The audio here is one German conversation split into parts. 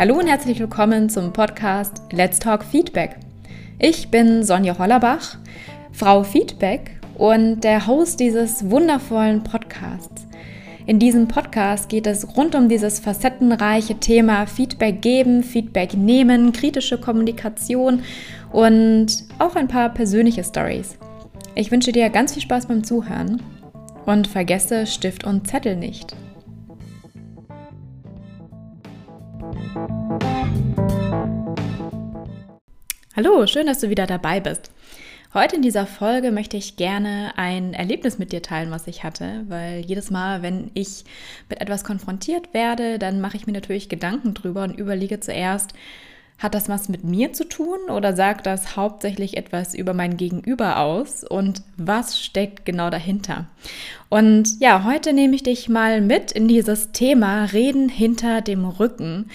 Hallo und herzlich willkommen zum Podcast Let's Talk Feedback. Ich bin Sonja Hollerbach, Frau Feedback und der Host dieses wundervollen Podcasts. In diesem Podcast geht es rund um dieses facettenreiche Thema Feedback geben, Feedback nehmen, kritische Kommunikation und auch ein paar persönliche Stories. Ich wünsche dir ganz viel Spaß beim Zuhören und vergesse Stift und Zettel nicht. Hallo, schön, dass du wieder dabei bist. Heute in dieser Folge möchte ich gerne ein Erlebnis mit dir teilen, was ich hatte, weil jedes Mal, wenn ich mit etwas konfrontiert werde, dann mache ich mir natürlich Gedanken drüber und überlege zuerst, hat das was mit mir zu tun oder sagt das hauptsächlich etwas über mein Gegenüber aus und was steckt genau dahinter? Und ja, heute nehme ich dich mal mit in dieses Thema Reden hinter dem Rücken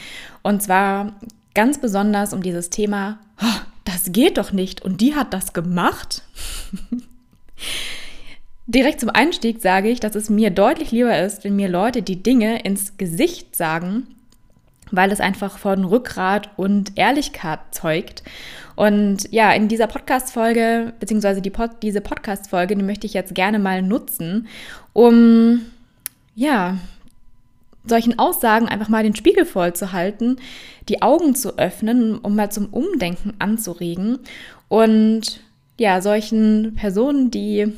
und zwar ganz besonders um dieses Thema, oh, das geht doch nicht und die hat das gemacht. Direkt zum Einstieg sage ich, dass es mir deutlich lieber ist, wenn mir Leute die Dinge ins Gesicht sagen, weil es einfach von Rückgrat und Ehrlichkeit zeugt. Und ja, in dieser Podcast-Folge, beziehungsweise die Pod diese Podcast-Folge, die möchte ich jetzt gerne mal nutzen, um ja, solchen Aussagen einfach mal den Spiegel voll zu halten, die Augen zu öffnen, um mal zum Umdenken anzuregen und ja, solchen Personen, die,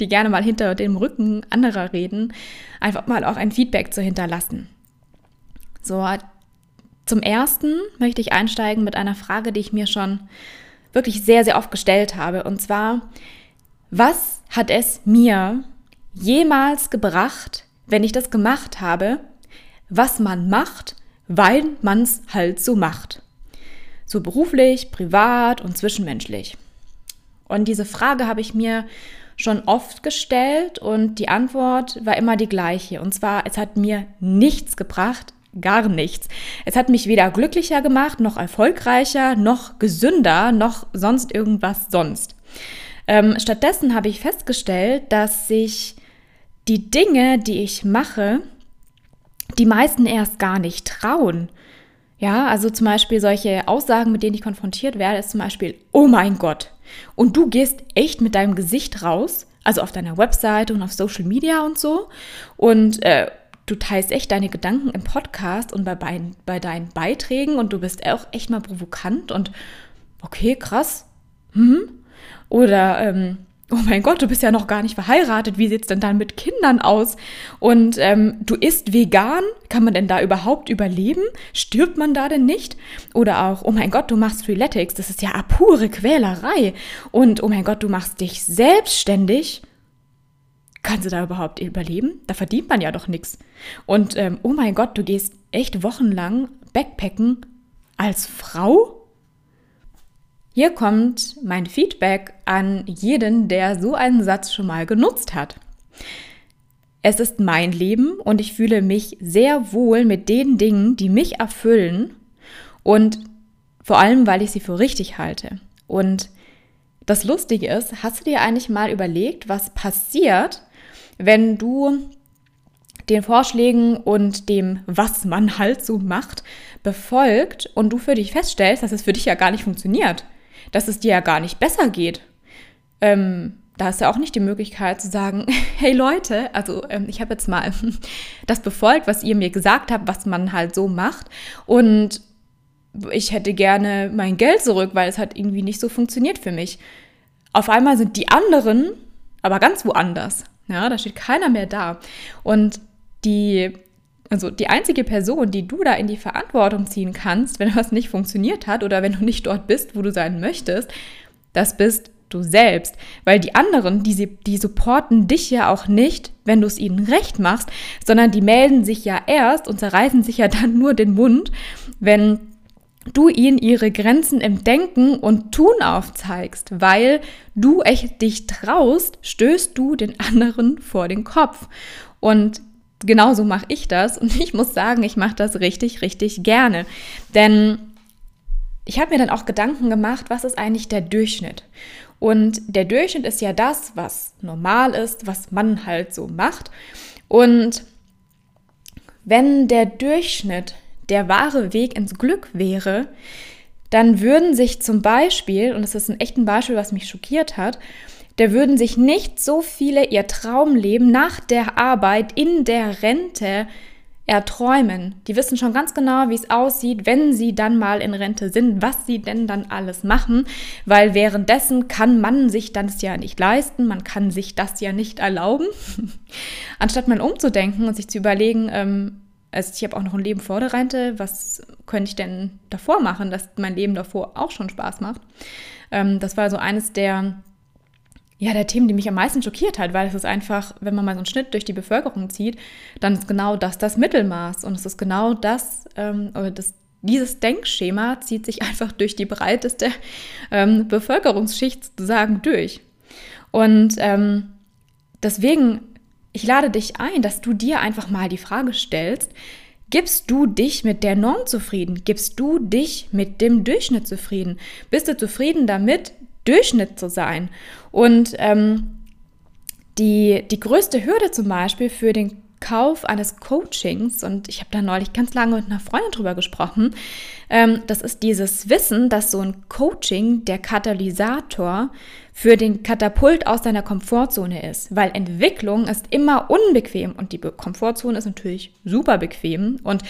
die gerne mal hinter dem Rücken anderer reden, einfach mal auch ein Feedback zu hinterlassen. So, zum ersten möchte ich einsteigen mit einer Frage, die ich mir schon wirklich sehr, sehr oft gestellt habe. Und zwar, was hat es mir jemals gebracht, wenn ich das gemacht habe, was man macht, weil man es halt so macht. So beruflich, privat und zwischenmenschlich. Und diese Frage habe ich mir schon oft gestellt und die Antwort war immer die gleiche. Und zwar, es hat mir nichts gebracht, gar nichts. Es hat mich weder glücklicher gemacht, noch erfolgreicher, noch gesünder, noch sonst irgendwas sonst. Ähm, stattdessen habe ich festgestellt, dass sich die Dinge, die ich mache, die meisten erst gar nicht trauen. Ja, also zum Beispiel solche Aussagen, mit denen ich konfrontiert werde, ist zum Beispiel, oh mein Gott, und du gehst echt mit deinem Gesicht raus, also auf deiner Webseite und auf Social Media und so, und äh, du teilst echt deine Gedanken im Podcast und bei, bei, bei deinen Beiträgen und du bist auch echt mal provokant und okay, krass. Hm? Oder ähm, oh mein Gott, du bist ja noch gar nicht verheiratet, wie sieht es denn dann mit Kindern aus? Und ähm, du isst vegan, kann man denn da überhaupt überleben? Stirbt man da denn nicht? Oder auch, oh mein Gott, du machst Freeletics, das ist ja pure Quälerei. Und oh mein Gott, du machst dich selbstständig. Kannst du da überhaupt überleben? Da verdient man ja doch nichts. Und ähm, oh mein Gott, du gehst echt wochenlang Backpacken als Frau? Hier kommt mein Feedback an jeden, der so einen Satz schon mal genutzt hat. Es ist mein Leben und ich fühle mich sehr wohl mit den Dingen, die mich erfüllen und vor allem, weil ich sie für richtig halte. Und das Lustige ist, hast du dir eigentlich mal überlegt, was passiert, wenn du den Vorschlägen und dem, was man halt so macht, befolgt und du für dich feststellst, dass es für dich ja gar nicht funktioniert dass es dir ja gar nicht besser geht. Ähm, da ist ja auch nicht die Möglichkeit zu sagen, hey Leute, also ähm, ich habe jetzt mal das befolgt, was ihr mir gesagt habt, was man halt so macht. Und ich hätte gerne mein Geld zurück, weil es hat irgendwie nicht so funktioniert für mich. Auf einmal sind die anderen aber ganz woanders. Ja, da steht keiner mehr da. Und die also die einzige Person, die du da in die Verantwortung ziehen kannst, wenn was nicht funktioniert hat oder wenn du nicht dort bist, wo du sein möchtest, das bist du selbst. Weil die anderen, die, die supporten dich ja auch nicht, wenn du es ihnen recht machst, sondern die melden sich ja erst und zerreißen sich ja dann nur den Mund, wenn du ihnen ihre Grenzen im Denken und Tun aufzeigst, weil du echt dich traust, stößt du den anderen vor den Kopf. Und genauso mache ich das und ich muss sagen, ich mache das richtig, richtig gerne. Denn ich habe mir dann auch Gedanken gemacht, was ist eigentlich der Durchschnitt? Und der Durchschnitt ist ja das, was normal ist, was man halt so macht. Und wenn der Durchschnitt der wahre Weg ins Glück wäre, dann würden sich zum Beispiel, und das ist ein echtes Beispiel, was mich schockiert hat, da würden sich nicht so viele ihr Traumleben nach der Arbeit in der Rente erträumen. Die wissen schon ganz genau, wie es aussieht, wenn sie dann mal in Rente sind, was sie denn dann alles machen, weil währenddessen kann man sich das ja nicht leisten, man kann sich das ja nicht erlauben. Anstatt mal umzudenken und sich zu überlegen, ähm, also ich habe auch noch ein Leben vor der Rente, was könnte ich denn davor machen, dass mein Leben davor auch schon Spaß macht. Ähm, das war so eines der ja, der Themen, die mich am meisten schockiert hat, weil es ist einfach, wenn man mal so einen Schnitt durch die Bevölkerung zieht, dann ist genau das das Mittelmaß und es ist genau das, ähm, oder das, dieses Denkschema zieht sich einfach durch die breiteste ähm, Bevölkerungsschicht sozusagen durch. Und ähm, deswegen, ich lade dich ein, dass du dir einfach mal die Frage stellst, Gibst du dich mit der Norm zufrieden? Gibst du dich mit dem Durchschnitt zufrieden? Bist du zufrieden damit, Durchschnitt zu sein. Und ähm, die, die größte Hürde zum Beispiel für den Kauf eines Coachings, und ich habe da neulich ganz lange mit einer Freundin drüber gesprochen, ähm, das ist dieses Wissen, dass so ein Coaching der Katalysator für den Katapult aus deiner Komfortzone ist, weil Entwicklung ist immer unbequem und die Komfortzone ist natürlich super bequem. Und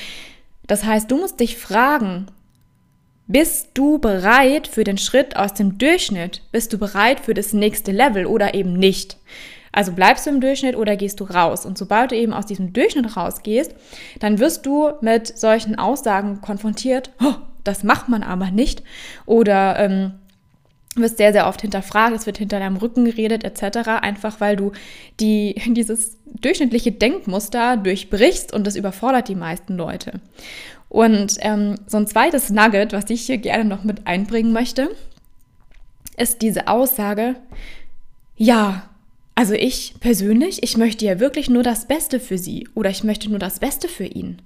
das heißt, du musst dich fragen, bist du bereit für den Schritt aus dem Durchschnitt? Bist du bereit für das nächste Level oder eben nicht? Also bleibst du im Durchschnitt oder gehst du raus? Und sobald du eben aus diesem Durchschnitt rausgehst, dann wirst du mit solchen Aussagen konfrontiert, oh, das macht man aber nicht. Oder ähm, wirst sehr, sehr oft hinterfragt, es wird hinter deinem Rücken geredet etc., einfach weil du die, dieses durchschnittliche Denkmuster durchbrichst und das überfordert die meisten Leute. Und ähm, so ein zweites Nugget, was ich hier gerne noch mit einbringen möchte, ist diese Aussage, ja, also ich persönlich, ich möchte ja wirklich nur das Beste für sie oder ich möchte nur das Beste für ihn.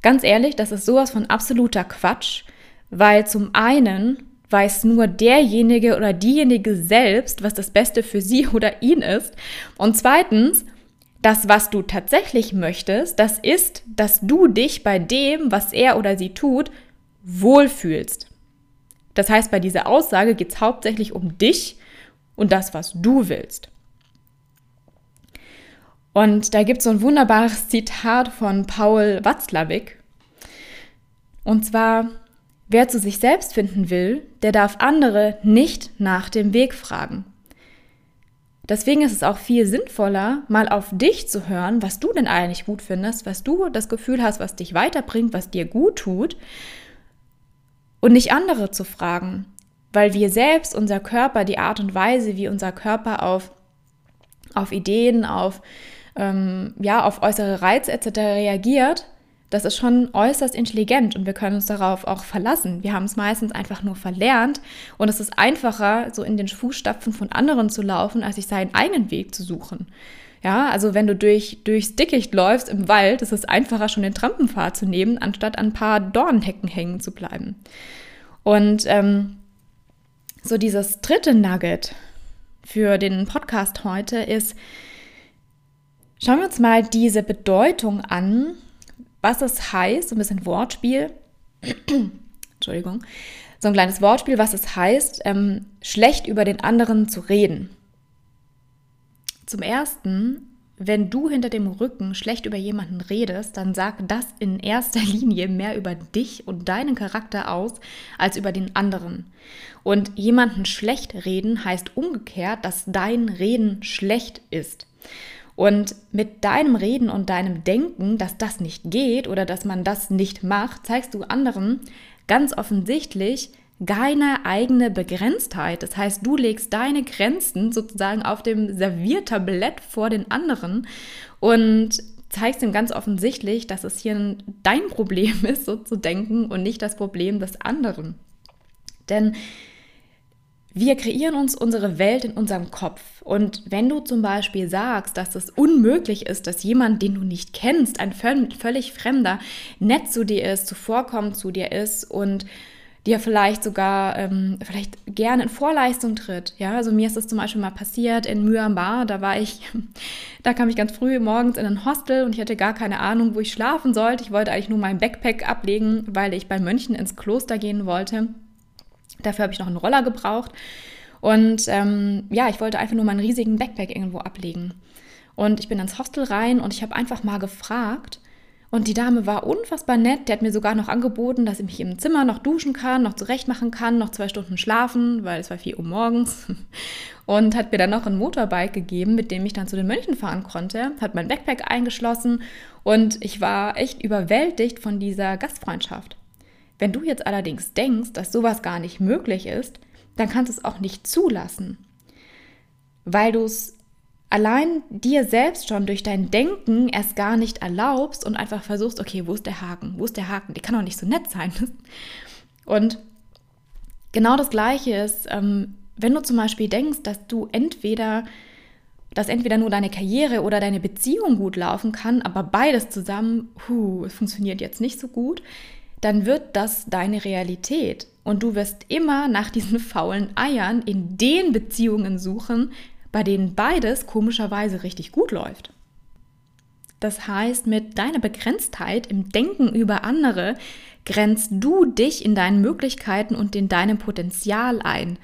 Ganz ehrlich, das ist sowas von absoluter Quatsch, weil zum einen weiß nur derjenige oder diejenige selbst, was das Beste für sie oder ihn ist. Und zweitens das, was du tatsächlich möchtest, das ist, dass du dich bei dem, was er oder sie tut, wohlfühlst. Das heißt, bei dieser Aussage geht es hauptsächlich um dich und das, was du willst. Und da gibt es so ein wunderbares Zitat von Paul Watzlawick. Und zwar, wer zu sich selbst finden will, der darf andere nicht nach dem Weg fragen. Deswegen ist es auch viel sinnvoller, mal auf dich zu hören, was du denn eigentlich gut findest, was du das Gefühl hast, was dich weiterbringt, was dir gut tut und nicht andere zu fragen, weil wir selbst, unser Körper, die Art und Weise, wie unser Körper auf, auf Ideen, auf, ähm, ja, auf äußere Reize etc. reagiert, das ist schon äußerst intelligent und wir können uns darauf auch verlassen. Wir haben es meistens einfach nur verlernt und es ist einfacher, so in den Fußstapfen von anderen zu laufen, als sich seinen eigenen Weg zu suchen. Ja, also wenn du durch, durchs Dickicht läufst im Wald, ist es einfacher, schon den Trampenpfad zu nehmen, anstatt an ein paar Dornhecken hängen zu bleiben. Und ähm, so dieses dritte Nugget für den Podcast heute ist, schauen wir uns mal diese Bedeutung an, was es heißt, so ein bisschen Wortspiel, Entschuldigung, so ein kleines Wortspiel, was es heißt, ähm, schlecht über den anderen zu reden. Zum Ersten, wenn du hinter dem Rücken schlecht über jemanden redest, dann sagt das in erster Linie mehr über dich und deinen Charakter aus als über den anderen. Und jemanden schlecht reden heißt umgekehrt, dass dein Reden schlecht ist. Und mit deinem Reden und deinem Denken, dass das nicht geht oder dass man das nicht macht, zeigst du anderen ganz offensichtlich deine eigene Begrenztheit. Das heißt, du legst deine Grenzen sozusagen auf dem Serviertablett vor den anderen und zeigst ihm ganz offensichtlich, dass es hier dein Problem ist, so zu denken und nicht das Problem des anderen. Denn wir kreieren uns unsere Welt in unserem Kopf. Und wenn du zum Beispiel sagst, dass es unmöglich ist, dass jemand, den du nicht kennst, ein völlig Fremder, nett zu dir ist, zuvorkommend zu dir ist und dir vielleicht sogar ähm, vielleicht gerne in Vorleistung tritt. Ja, also mir ist das zum Beispiel mal passiert in Myanmar. Da war ich, da kam ich ganz früh morgens in ein Hostel und ich hatte gar keine Ahnung, wo ich schlafen sollte. Ich wollte eigentlich nur mein Backpack ablegen, weil ich bei Mönchen ins Kloster gehen wollte. Dafür habe ich noch einen Roller gebraucht. Und ähm, ja, ich wollte einfach nur meinen riesigen Backpack irgendwo ablegen. Und ich bin ins Hostel rein und ich habe einfach mal gefragt, und die Dame war unfassbar nett. Die hat mir sogar noch angeboten, dass ich mich im Zimmer noch duschen kann, noch zurechtmachen kann, noch zwei Stunden schlafen, weil es war 4 Uhr morgens. Und hat mir dann noch ein Motorbike gegeben, mit dem ich dann zu den Mönchen fahren konnte. Hat mein Backpack eingeschlossen und ich war echt überwältigt von dieser Gastfreundschaft. Wenn du jetzt allerdings denkst, dass sowas gar nicht möglich ist, dann kannst du es auch nicht zulassen, weil du es allein dir selbst schon durch dein Denken erst gar nicht erlaubst und einfach versuchst, okay, wo ist der Haken? Wo ist der Haken? Die kann doch nicht so nett sein. Und genau das Gleiche ist, ähm, wenn du zum Beispiel denkst, dass du entweder, dass entweder nur deine Karriere oder deine Beziehung gut laufen kann, aber beides zusammen, es funktioniert jetzt nicht so gut, dann wird das deine Realität. Und du wirst immer nach diesen faulen Eiern in den Beziehungen suchen, bei denen beides komischerweise richtig gut läuft. Das heißt, mit deiner Begrenztheit im Denken über andere grenzt du dich in deinen Möglichkeiten und in deinem Potenzial ein.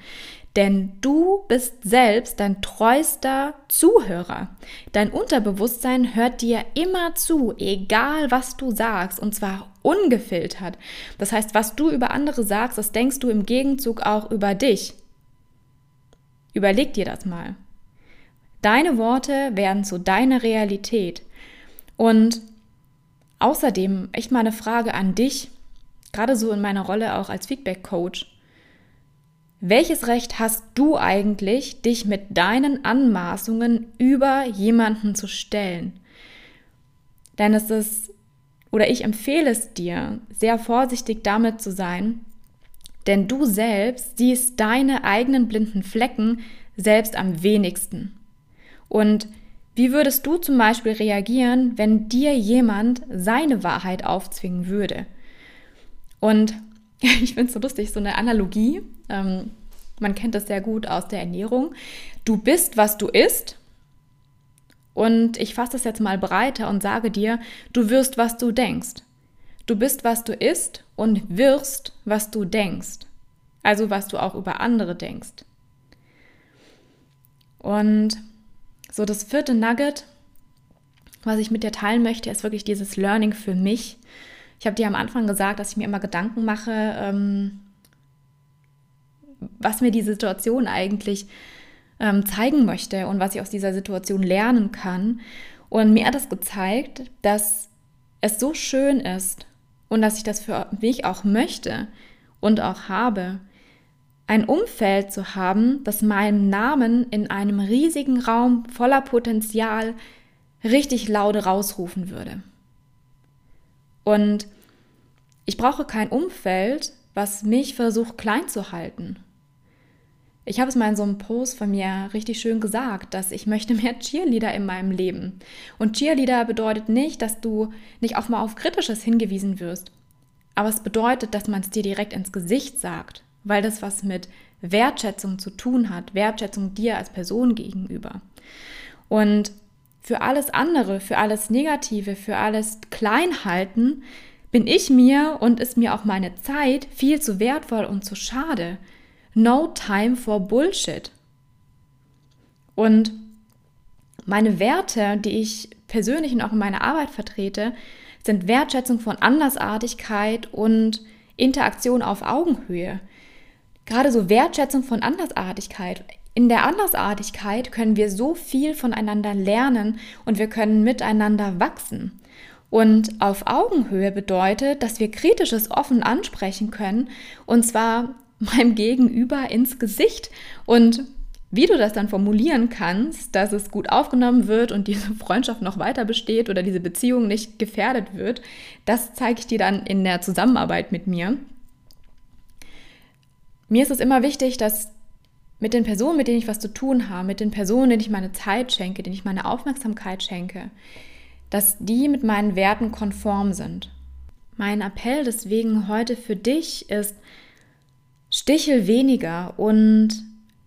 Denn du bist selbst dein treuster Zuhörer. Dein Unterbewusstsein hört dir immer zu, egal was du sagst, und zwar ungefiltert. Das heißt, was du über andere sagst, das denkst du im Gegenzug auch über dich. Überleg dir das mal. Deine Worte werden zu deiner Realität. Und außerdem echt mal eine Frage an dich, gerade so in meiner Rolle auch als Feedback-Coach. Welches Recht hast du eigentlich, dich mit deinen Anmaßungen über jemanden zu stellen? Denn es ist, oder ich empfehle es dir, sehr vorsichtig damit zu sein, denn du selbst siehst deine eigenen blinden Flecken selbst am wenigsten. Und wie würdest du zum Beispiel reagieren, wenn dir jemand seine Wahrheit aufzwingen würde? Und ich finde es so lustig, so eine Analogie. Ähm, man kennt das sehr gut aus der Ernährung. Du bist, was du isst. Und ich fasse das jetzt mal breiter und sage dir, du wirst, was du denkst. Du bist, was du isst und wirst, was du denkst. Also was du auch über andere denkst. Und so, das vierte Nugget, was ich mit dir teilen möchte, ist wirklich dieses Learning für mich. Ich habe dir am Anfang gesagt, dass ich mir immer Gedanken mache, ähm, was mir die Situation eigentlich ähm, zeigen möchte und was ich aus dieser Situation lernen kann. Und mir hat das gezeigt, dass es so schön ist und dass ich das für mich auch möchte und auch habe, ein Umfeld zu haben, das meinen Namen in einem riesigen Raum voller Potenzial richtig laut rausrufen würde. Und ich brauche kein Umfeld, was mich versucht klein zu halten. Ich habe es mal in so einem Post von mir richtig schön gesagt, dass ich möchte mehr Cheerleader in meinem Leben. Und Cheerleader bedeutet nicht, dass du nicht auch mal auf Kritisches hingewiesen wirst. Aber es bedeutet, dass man es dir direkt ins Gesicht sagt weil das was mit Wertschätzung zu tun hat, Wertschätzung dir als Person gegenüber. Und für alles andere, für alles Negative, für alles Kleinhalten bin ich mir und ist mir auch meine Zeit viel zu wertvoll und zu schade. No time for Bullshit. Und meine Werte, die ich persönlich und auch in meiner Arbeit vertrete, sind Wertschätzung von Andersartigkeit und Interaktion auf Augenhöhe gerade so Wertschätzung von Andersartigkeit. In der Andersartigkeit können wir so viel voneinander lernen und wir können miteinander wachsen. Und auf Augenhöhe bedeutet, dass wir kritisches offen ansprechen können und zwar meinem Gegenüber ins Gesicht. Und wie du das dann formulieren kannst, dass es gut aufgenommen wird und diese Freundschaft noch weiter besteht oder diese Beziehung nicht gefährdet wird, das zeige ich dir dann in der Zusammenarbeit mit mir. Mir ist es immer wichtig, dass mit den Personen, mit denen ich was zu tun habe, mit den Personen, denen ich meine Zeit schenke, denen ich meine Aufmerksamkeit schenke, dass die mit meinen Werten konform sind. Mein Appell deswegen heute für dich ist, stichel weniger und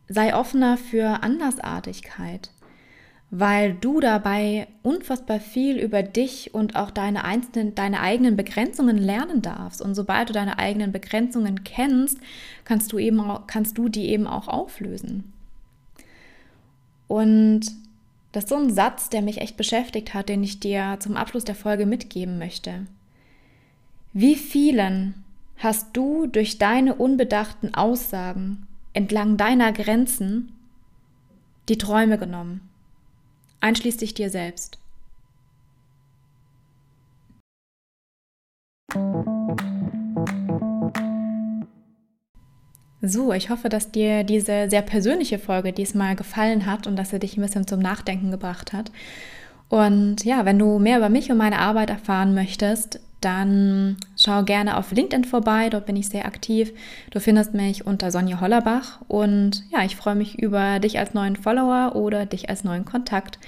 sei offener für Andersartigkeit, weil du dabei unfassbar viel über dich und auch deine, einzelnen, deine eigenen Begrenzungen lernen darfst. Und sobald du deine eigenen Begrenzungen kennst, kannst du, eben auch, kannst du die eben auch auflösen. Und das ist so ein Satz, der mich echt beschäftigt hat, den ich dir zum Abschluss der Folge mitgeben möchte. Wie vielen hast du durch deine unbedachten Aussagen entlang deiner Grenzen die Träume genommen, einschließlich dir selbst? So, ich hoffe, dass dir diese sehr persönliche Folge diesmal gefallen hat und dass sie dich ein bisschen zum Nachdenken gebracht hat. Und ja, wenn du mehr über mich und meine Arbeit erfahren möchtest, dann schau gerne auf LinkedIn vorbei, dort bin ich sehr aktiv. Du findest mich unter Sonja Hollerbach und ja, ich freue mich über dich als neuen Follower oder dich als neuen Kontakt.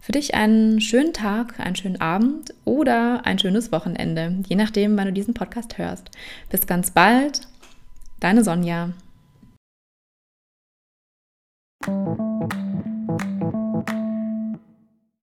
Für dich einen schönen Tag, einen schönen Abend oder ein schönes Wochenende, je nachdem, wann du diesen Podcast hörst. Bis ganz bald, deine Sonja.